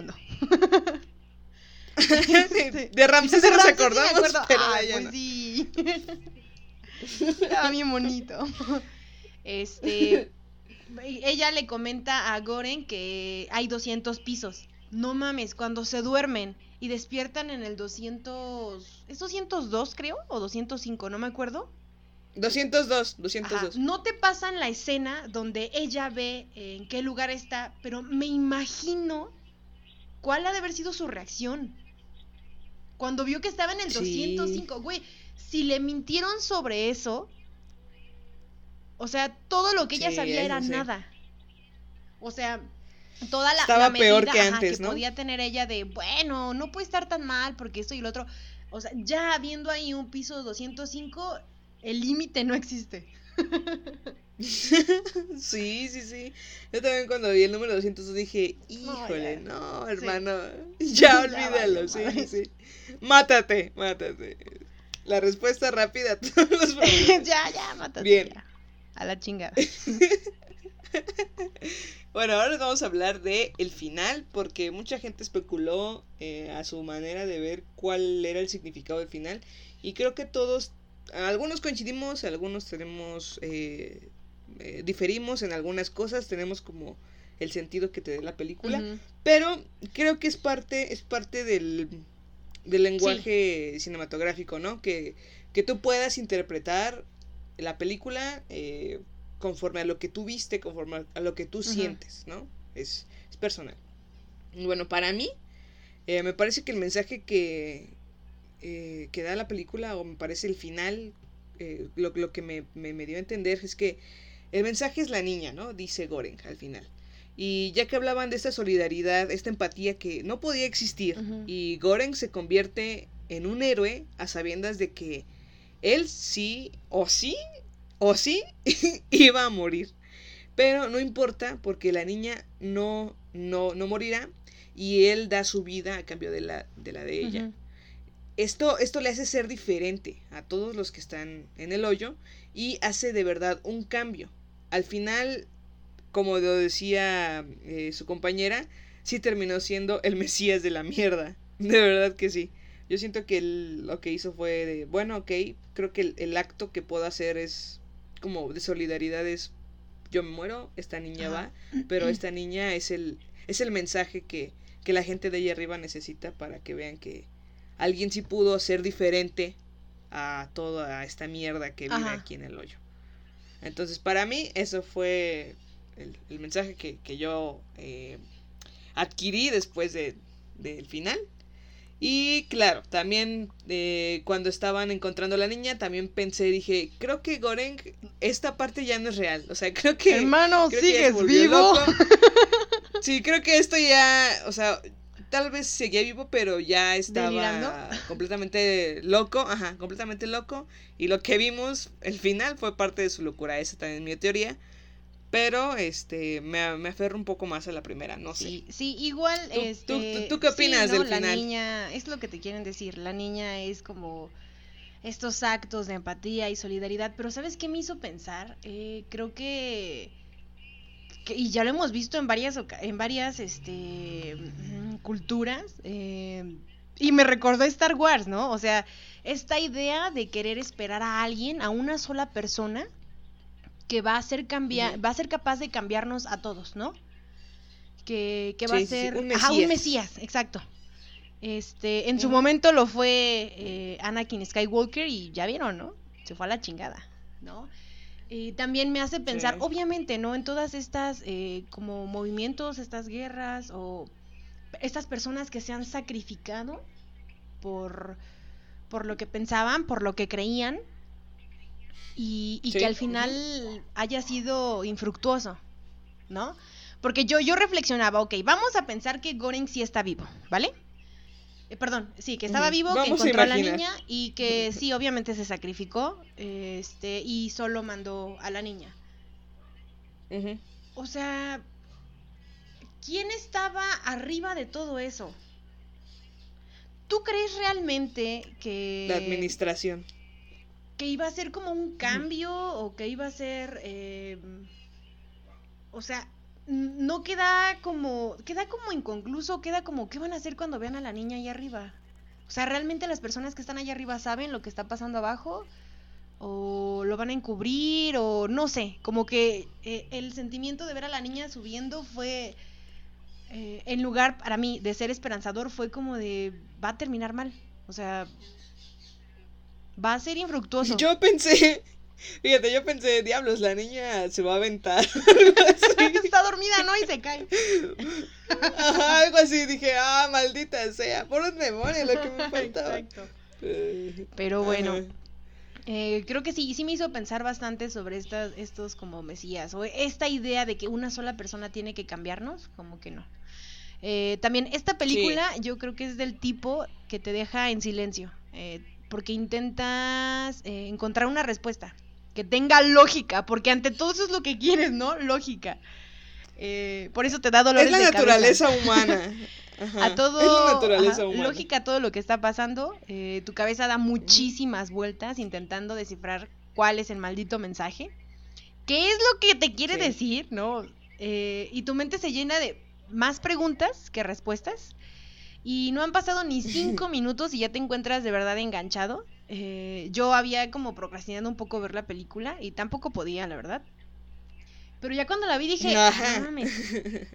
de, Ramsés se nos acordamos, pero pues sí. Estaba bien bonito. Este, ella le comenta a Goren que hay 200 pisos. No mames, cuando se duermen y despiertan en el 200, ¿es 202 creo? ¿O 205? No me acuerdo. 202, 202. No te pasan la escena donde ella ve en qué lugar está, pero me imagino cuál ha de haber sido su reacción. Cuando vio que estaba en el 205, güey, si le mintieron sobre eso, o sea, todo lo que ella sabía era nada. O sea, toda la, Estaba peor que antes, que podía tener ella de, bueno, no puede estar tan mal porque esto y lo otro. O sea, ya habiendo ahí un piso 205, el límite no existe. sí, sí, sí. Yo también cuando vi el número 200 dije, híjole, no, hermano, ya olvídalo, sí, sí. Mátate, mátate. La respuesta rápida a todos los problemas. ya, ya, mátate. Bien. A la chingada. bueno, ahora les vamos a hablar de el final, porque mucha gente especuló eh, a su manera de ver cuál era el significado del final. Y creo que todos, algunos coincidimos, algunos tenemos, eh, eh, diferimos en algunas cosas, tenemos como el sentido que te dé la película, pero creo que es parte, es parte del, del lenguaje cinematográfico, ¿no? Que, que tú puedas interpretar la película eh, conforme a lo que tú viste, conforme a lo que tú sientes, ¿no? Es, es personal. Bueno, para mí, eh, me parece que el mensaje que, eh, que da la película, o me parece el final, lo, lo, que me, me, dio a entender es que el mensaje es la niña, ¿no? Dice Goren al final. Y ya que hablaban de esta solidaridad, esta empatía que no podía existir, y Goren se convierte en un héroe a sabiendas de que él sí, o sí, o sí, iba a morir. Pero no importa porque la niña no, no, no morirá y él da su vida a cambio de la de, la de ella. Esto, esto le hace ser diferente a todos los que están en el hoyo y hace de verdad un cambio. Al final como lo decía eh, su compañera, sí terminó siendo el Mesías de la mierda. De verdad que sí. Yo siento que lo que hizo fue de, bueno, ok, creo que el, acto que puedo hacer es como de solidaridad es, yo me muero, esta niña va, pero esta niña es el, es el mensaje que, que la gente de allá arriba necesita para que vean que alguien sí pudo ser diferente a toda esta mierda que vive aquí en el hoyo. Entonces, para mí, eso fue el, mensaje que, yo eh, adquirí después de, del final. Y claro, también eh, cuando estaban encontrando a la niña, también pensé, dije, creo que Goreng, esta parte ya no es real. O sea, creo que... Hermano, sigues vivo. Sí, creo que esto ya, o sea, tal vez seguía vivo, pero ya estaba completamente loco, ajá, completamente loco. Y lo que vimos, el final fue parte de su locura, esa también es mi teoría. Pero este me, me aferro un poco más a la primera, no sé. Sí, igual ¿Tú, este, tú, qué opinas del final? Niña, es lo que te quieren decir, la niña es como estos actos de empatía y solidaridad, pero ¿sabes qué me hizo pensar? Eh, creo que, y ya lo hemos visto en varias en varias este mm, culturas eh, y me recordó Star Wars, ¿no? O sea, esta idea de querer esperar a alguien, a una sola persona que va a ser cambiar, va a ser capaz de cambiarnos a todos, ¿no? Que, que va a ser un, mesías. un mesías, exacto. Este, en su momento lo fue eh, Anakin Skywalker y ya vieron, ¿no? Se fue a la chingada, ¿no? Y también me hace pensar, obviamente, ¿no? En todas estas eh, como movimientos, estas guerras o estas personas que se han sacrificado por, por lo que pensaban, por lo que creían, y, que al final haya sido infructuoso, ¿no? Porque yo, yo reflexionaba, ok, vamos a pensar que Goring sí está vivo, ¿vale? Eh, perdón, sí, que estaba vivo, que encontró a, la niña y que sí, obviamente se sacrificó este, y solo mandó a la niña. O sea, ¿quién estaba arriba de todo eso? ¿Tú crees realmente que... La administración que iba a ser como un cambio o que iba a ser, eh, o sea, no queda como, queda como inconcluso, queda como, ¿qué van a hacer cuando vean a la niña ahí arriba? O sea, ¿realmente las personas que están allá arriba saben lo que está pasando abajo? ¿O lo van a encubrir? O no sé, como que eh, el sentimiento de ver a la niña subiendo fue, eh, en lugar para mí de ser esperanzador, fue como de, va a terminar mal. O sea, Va a ser infructuoso. Yo pensé, fíjate, yo pensé, diablos, la niña se va a aventar. Está dormida, ¿no? Y se cae. algo así, dije, ah, maldita sea, por un demonio lo que me faltaba. Exacto. Pero bueno. Eh, creo que sí, sí me hizo pensar bastante sobre estas, estos como mesías, o esta idea de que una sola persona tiene que cambiarnos, como que no. Eh, también esta película yo creo que es del tipo que te deja en silencio. Eh, porque intentas eh, encontrar una respuesta que tenga lógica, porque ante todo eso es lo que quieres, ¿no? Lógica. Eh, por eso te da dolores Es la naturaleza humana. a todo, es la naturaleza humana. lógica a todo lo que está pasando, eh, tu cabeza da muchísimas vueltas intentando descifrar cuál es el maldito mensaje, qué es lo que te quiere decir, ¿no? y tu mente se llena de más preguntas que respuestas y no han pasado ni cinco minutos y ya te encuentras de verdad enganchado. Eh, yo había como procrastinado un poco ver la película y tampoco podía, la verdad. Pero ya cuando la vi dije, Ajá. no mames.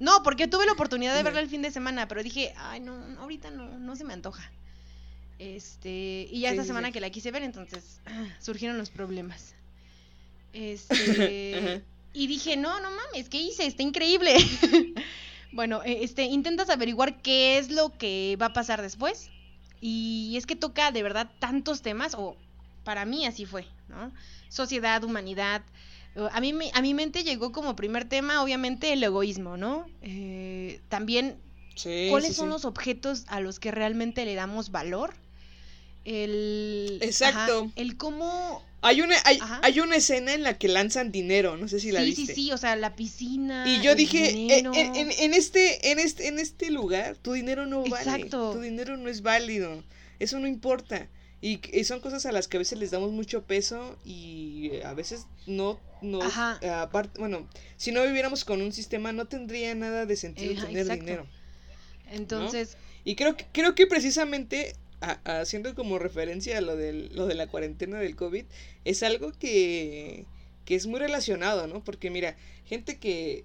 No, porque tuve la oportunidad de verla el fin de semana, pero dije, ay, no, no, ahorita no, no se me antoja. Este, y ya Sí, esta semana sí. que la quise ver, entonces ah, surgieron los problemas. Este, y dije, no, no mames, ¿qué hice? Está increíble. Bueno, eh, este, intentas averiguar qué es lo que va a pasar después. Y es que toca de verdad tantos temas, o para mí así fue, ¿no? Sociedad, humanidad. A mí, a mi mente llegó como primer tema, obviamente, el egoísmo, ¿no? Eh, también Sí, cuáles sí, son sí. los objetos a los que realmente le damos valor. El. Exacto. ajá, el cómo. Hay una, hay, hay una escena en la que lanzan dinero, no sé si la sí, viste. sí, sí, o sea, la piscina. Y yo el dije, eh, en, en- en este, en este, en este lugar, tu dinero no vale. Exacto. Tu dinero no es válido. Eso no importa. Y, y son cosas a las que a veces les damos mucho peso y eh, a veces no Ajá. eh, aparte, bueno, si no viviéramos con un sistema no tendría nada de sentido Ajá, tener exacto. dinero. Entonces, Y creo que, creo que precisamente a- haciendo como referencia a lo, del, lo de la cuarentena del COVID, es algo que, que es muy relacionado, ¿no? Porque mira, gente que,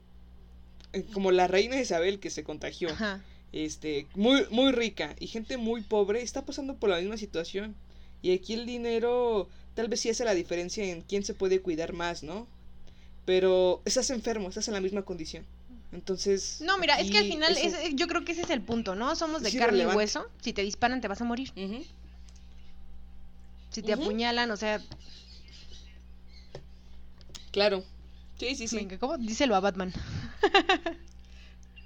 eh, como la reina Isabel que se contagió, ajá. este, muy, muy rica, y gente muy pobre está pasando por la misma situación. Y aquí el dinero tal vez sí hace la diferencia en quién se puede cuidar más, ¿no? Pero estás enfermo, estás en la misma condición. Entonces... No, mira, es que al final eso- es- yo creo que ese es el punto, ¿no? Somos de carne y hueso. Si te disparan, te vas a morir. Si te apuñalan, o sea, Claro. Sí, sí, sí. venga, ¿cómo? Díselo a Batman.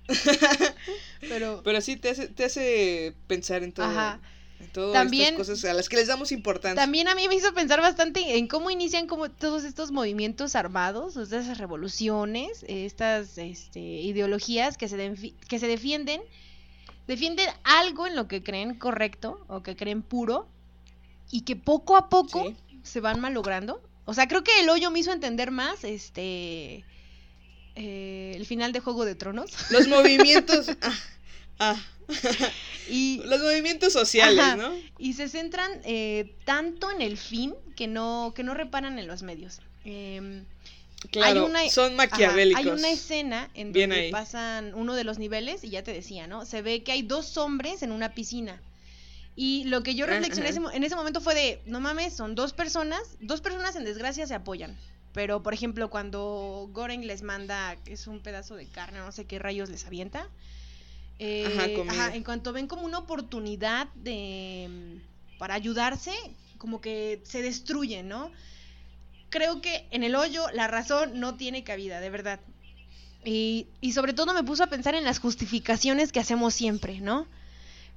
Pero, Pero sí te hace, te hace pensar en todo. ajá. Todas También- estas cosas a las que les damos importancia. También a mí me hizo pensar bastante en cómo inician como todos estos movimientos armados, o sea, esas revoluciones, estas este, ideologías que se, que se defienden, defienden algo en lo que creen correcto o que creen puro y que poco a poco Sí. se van malogrando. O sea, creo que el hoyo me hizo entender más este eh, el final de Juego de Tronos Los movimientos. ah, ah, y los movimientos sociales, Ajá. ¿no? y se centran eh, tanto en el fin que no que no reparan en los medios. Em, Claro, una- son Ajá, maquiavélicos. hay una escena en Bien donde ahí. pasan uno de los niveles y ya te decía, ¿no? Se ve que hay dos hombres en una piscina. Y lo que yo Ah, reflexioné en ese momento fue de, no mames, son dos personas, dos personas en desgracia se apoyan. Pero, por ejemplo, cuando Goren les manda, que es un pedazo de carne, no sé qué rayos les avienta. Eh, Ajá, en cuanto ven como una oportunidad de para ayudarse, como que se destruyen, ¿no? creo que en el hoyo la razón no tiene cabida, de verdad. Y, y sobre todo me puso a pensar en las justificaciones que hacemos siempre, ¿no?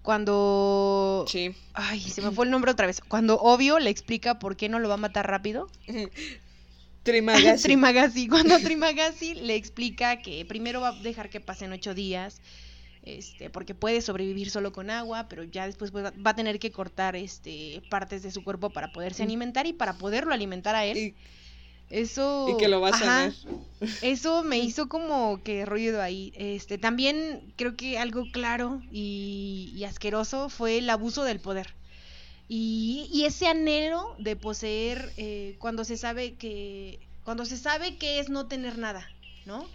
Cuando... Sí. Ay, se me fue el nombre otra vez. Cuando Obvio le explica por qué no lo va a matar rápido. Trimagasi. Trimagasi. Cuando Trimagasi le explica que primero va a dejar que pasen ocho días, este, porque puede sobrevivir solo con agua, pero ya después va va a tener que cortar este, partes de su cuerpo para poderse Mm. alimentar y para poderlo alimentar a él. y, Eso. y que lo va a ajá, sanar. Eso me hizo como que ruido ahí. Este, también creo que algo claro y, y asqueroso fue el abuso del poder. Y, y ese anhelo de poseer eh, cuando se sabe que. Cuando se sabe que es no tener nada, ¿no?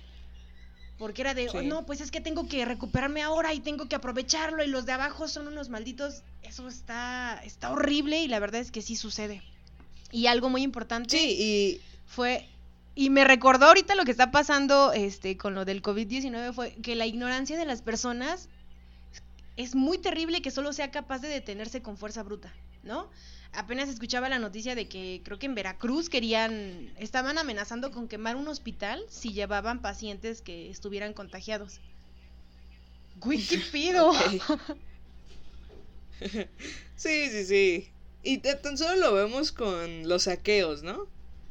Porque era de, Sí. "Oh, no, pues es que tengo que recuperarme ahora y tengo que aprovecharlo y los de abajo son unos malditos. Eso está, está horrible y la verdad es que sí sucede. Y algo muy importante Sí, y fue y me recordó ahorita lo que está pasando este con lo del COVID-19 fue que la ignorancia de las personas es muy terrible que solo sea capaz de detenerse con fuerza bruta, ¿no? Apenas escuchaba la noticia de que creo que en Veracruz querían estaban amenazando con quemar un hospital si llevaban pacientes que estuvieran contagiados. Güey, ¿qué pido? Sí, sí, sí. Y ta- tan solo lo vemos con los saqueos, ¿no?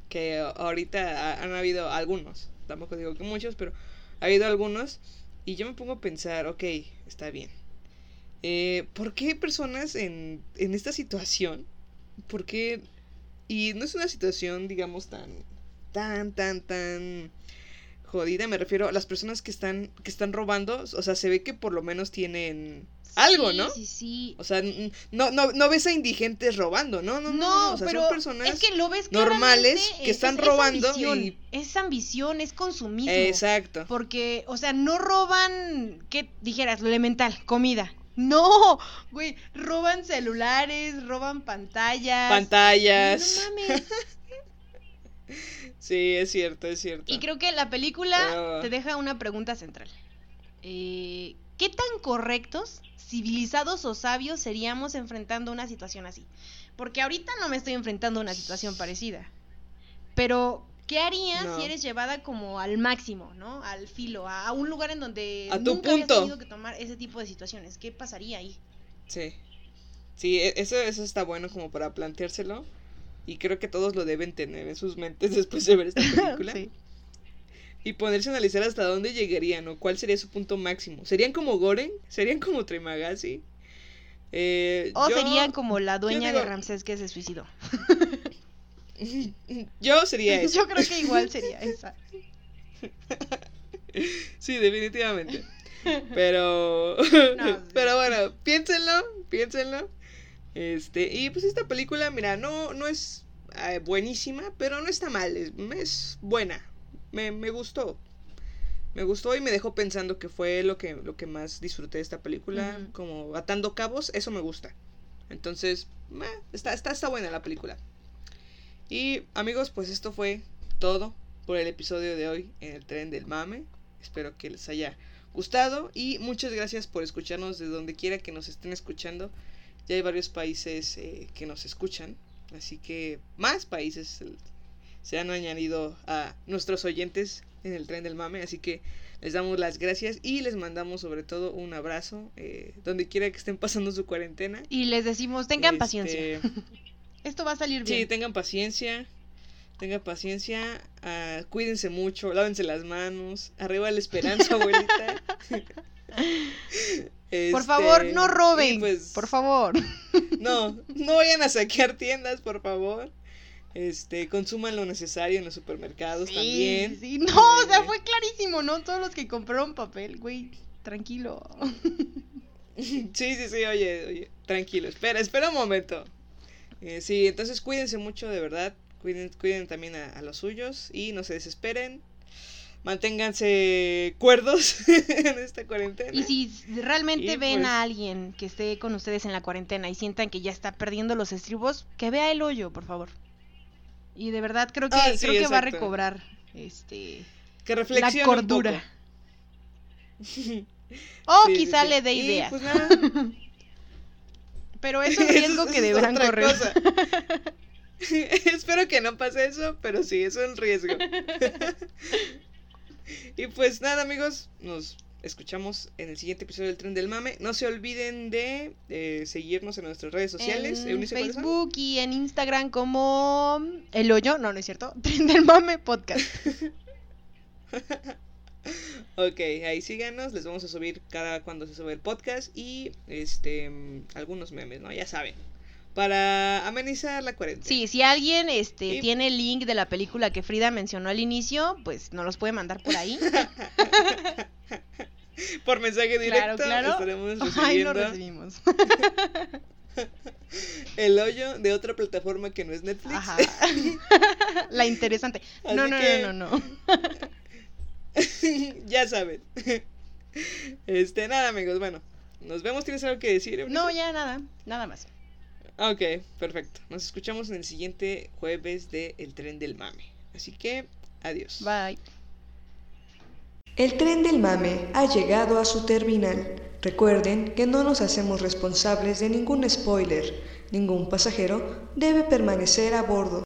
Que ahorita ha- han habido algunos. Tampoco digo que muchos, pero ha habido algunos. Y yo me pongo a pensar, ok, está bien. Eh, ¿Por qué personas en, en esta situación? ¿Por qué? Y no es una situación, digamos, tan, tan, tan, tan jodida, me refiero a las personas que están, que están robando, o sea, se ve que por lo menos tienen algo, Sí, ¿no? Sí, sí. O sea, no, no, no ves a indigentes robando, no, no, no, No, o sea, pero son personas es que lo ves normales que es- están es- es robando ambición, y- Es ambición, es consumismo. Exacto. Porque, o sea, no roban, ¿qué dijeras? Lo elemental, comida. No, güey, roban celulares, roban pantallas. Pantallas. No mames. Sí, es cierto, es cierto. Y creo que la película Pero- te deja una pregunta central. Eh, ¿Qué tan correctos, civilizados o sabios seríamos enfrentando una situación así? Porque ahorita no me estoy enfrentando a una situación parecida. Pero, ¿qué harías No. si eres llevada como al máximo, ¿no? Al filo, a, a un lugar en donde A nunca habías tenido que tomar ese tipo de situaciones? ¿Qué pasaría ahí? Sí. Sí, e- eso, eso está bueno como para planteárselo. Y creo que todos lo deben tener en sus mentes después de ver esta película. Sí. Y ponerse a analizar hasta dónde llegarían o cuál sería su punto máximo. ¿Serían como Goren? ¿Serían como Trimagasi? Eh, O yo- serían como la dueña de Ramsés que se suicidó. Yo sería eso. Yo creo que igual sería esa. Sí, definitivamente. Pero. No. Pero bueno, piénsenlo, piénsenlo. Este, y pues esta película, mira, no, no es eh, buenísima, pero no está mal, es, es buena. Me, me gustó. Me gustó y me dejó pensando que fue lo que, lo que más disfruté de esta película. Como atando cabos, eso me gusta. Entonces, meh, está, está, está buena la película. Y amigos, pues esto fue todo por el episodio de hoy en el tren del mame. Espero que les haya gustado y muchas gracias por escucharnos de donde quiera que nos estén escuchando. Ya hay varios países eh, que nos escuchan, así que más países se han añadido a nuestros oyentes en el tren del mame, así que les damos las gracias y les mandamos sobre todo un abrazo eh, donde quiera que estén pasando su cuarentena. Y les decimos, tengan Este, paciencia. Esto va a salir bien. Sí, tengan paciencia. Tengan paciencia. ah, cuídense mucho. Lávense las manos. Arriba la esperanza, abuelita. Por Este, favor, no y roben. pues, Por favor. No, no vayan a saquear tiendas, por favor. Este, consuman lo necesario en los supermercados Sí, también. sí. No, o sea, Eh, fue clarísimo, ¿no? Todos los que compraron papel, güey. Tranquilo. Sí, sí, sí, oye, oye, tranquilo, espera, espera un momento. Eh, sí, entonces cuídense mucho, de verdad. Cuiden, cuiden también a, a los suyos y no se desesperen. Manténganse cuerdos en esta cuarentena. Y si realmente Y, ven pues- a alguien que esté con ustedes en la cuarentena y sientan que ya está perdiendo los estribos, que vea el hoyo, por favor. Y de verdad creo que Ah, sí, creo que va a recobrar este que la cordura. Un poco. O Sí, quizá sí. le dé ideas. pues nada, Pero es un riesgo es- que deberán correr. cosa. Espero que no pase eso, pero sí, es un riesgo. y pues nada, amigos, nos escuchamos en el siguiente episodio del Tren del Mame. No se olviden de eh, seguirnos en nuestras redes sociales. En. Facebook y en Instagram como El Hoyo, no, no es cierto, Tren del Mame Podcast. Ok, ahí síganos, les vamos a subir cada cuando se sube el podcast y este algunos memes, ¿no? Ya saben. Para amenizar la cuarentena. Sí, si alguien este Y- tiene el link de la película que Frida mencionó al inicio, pues nos los puede mandar por ahí. Por mensaje directo claro, claro. estaremos Ahí lo recibiendo recibimos. el hoyo de otra plataforma que no es Netflix. Ajá. La interesante. Así No, no, que- no, no, no. ya saben. Este, nada, amigos, bueno. Nos vemos, ¿tienes algo que decir? Eunice? No, ya nada, nada más. Ok, perfecto. Nos escuchamos en el siguiente jueves de El Tren del Mame. Así que, adiós. Bye. El tren del mame ha llegado a su terminal. Recuerden que no nos hacemos responsables de ningún spoiler. Ningún pasajero debe permanecer a bordo.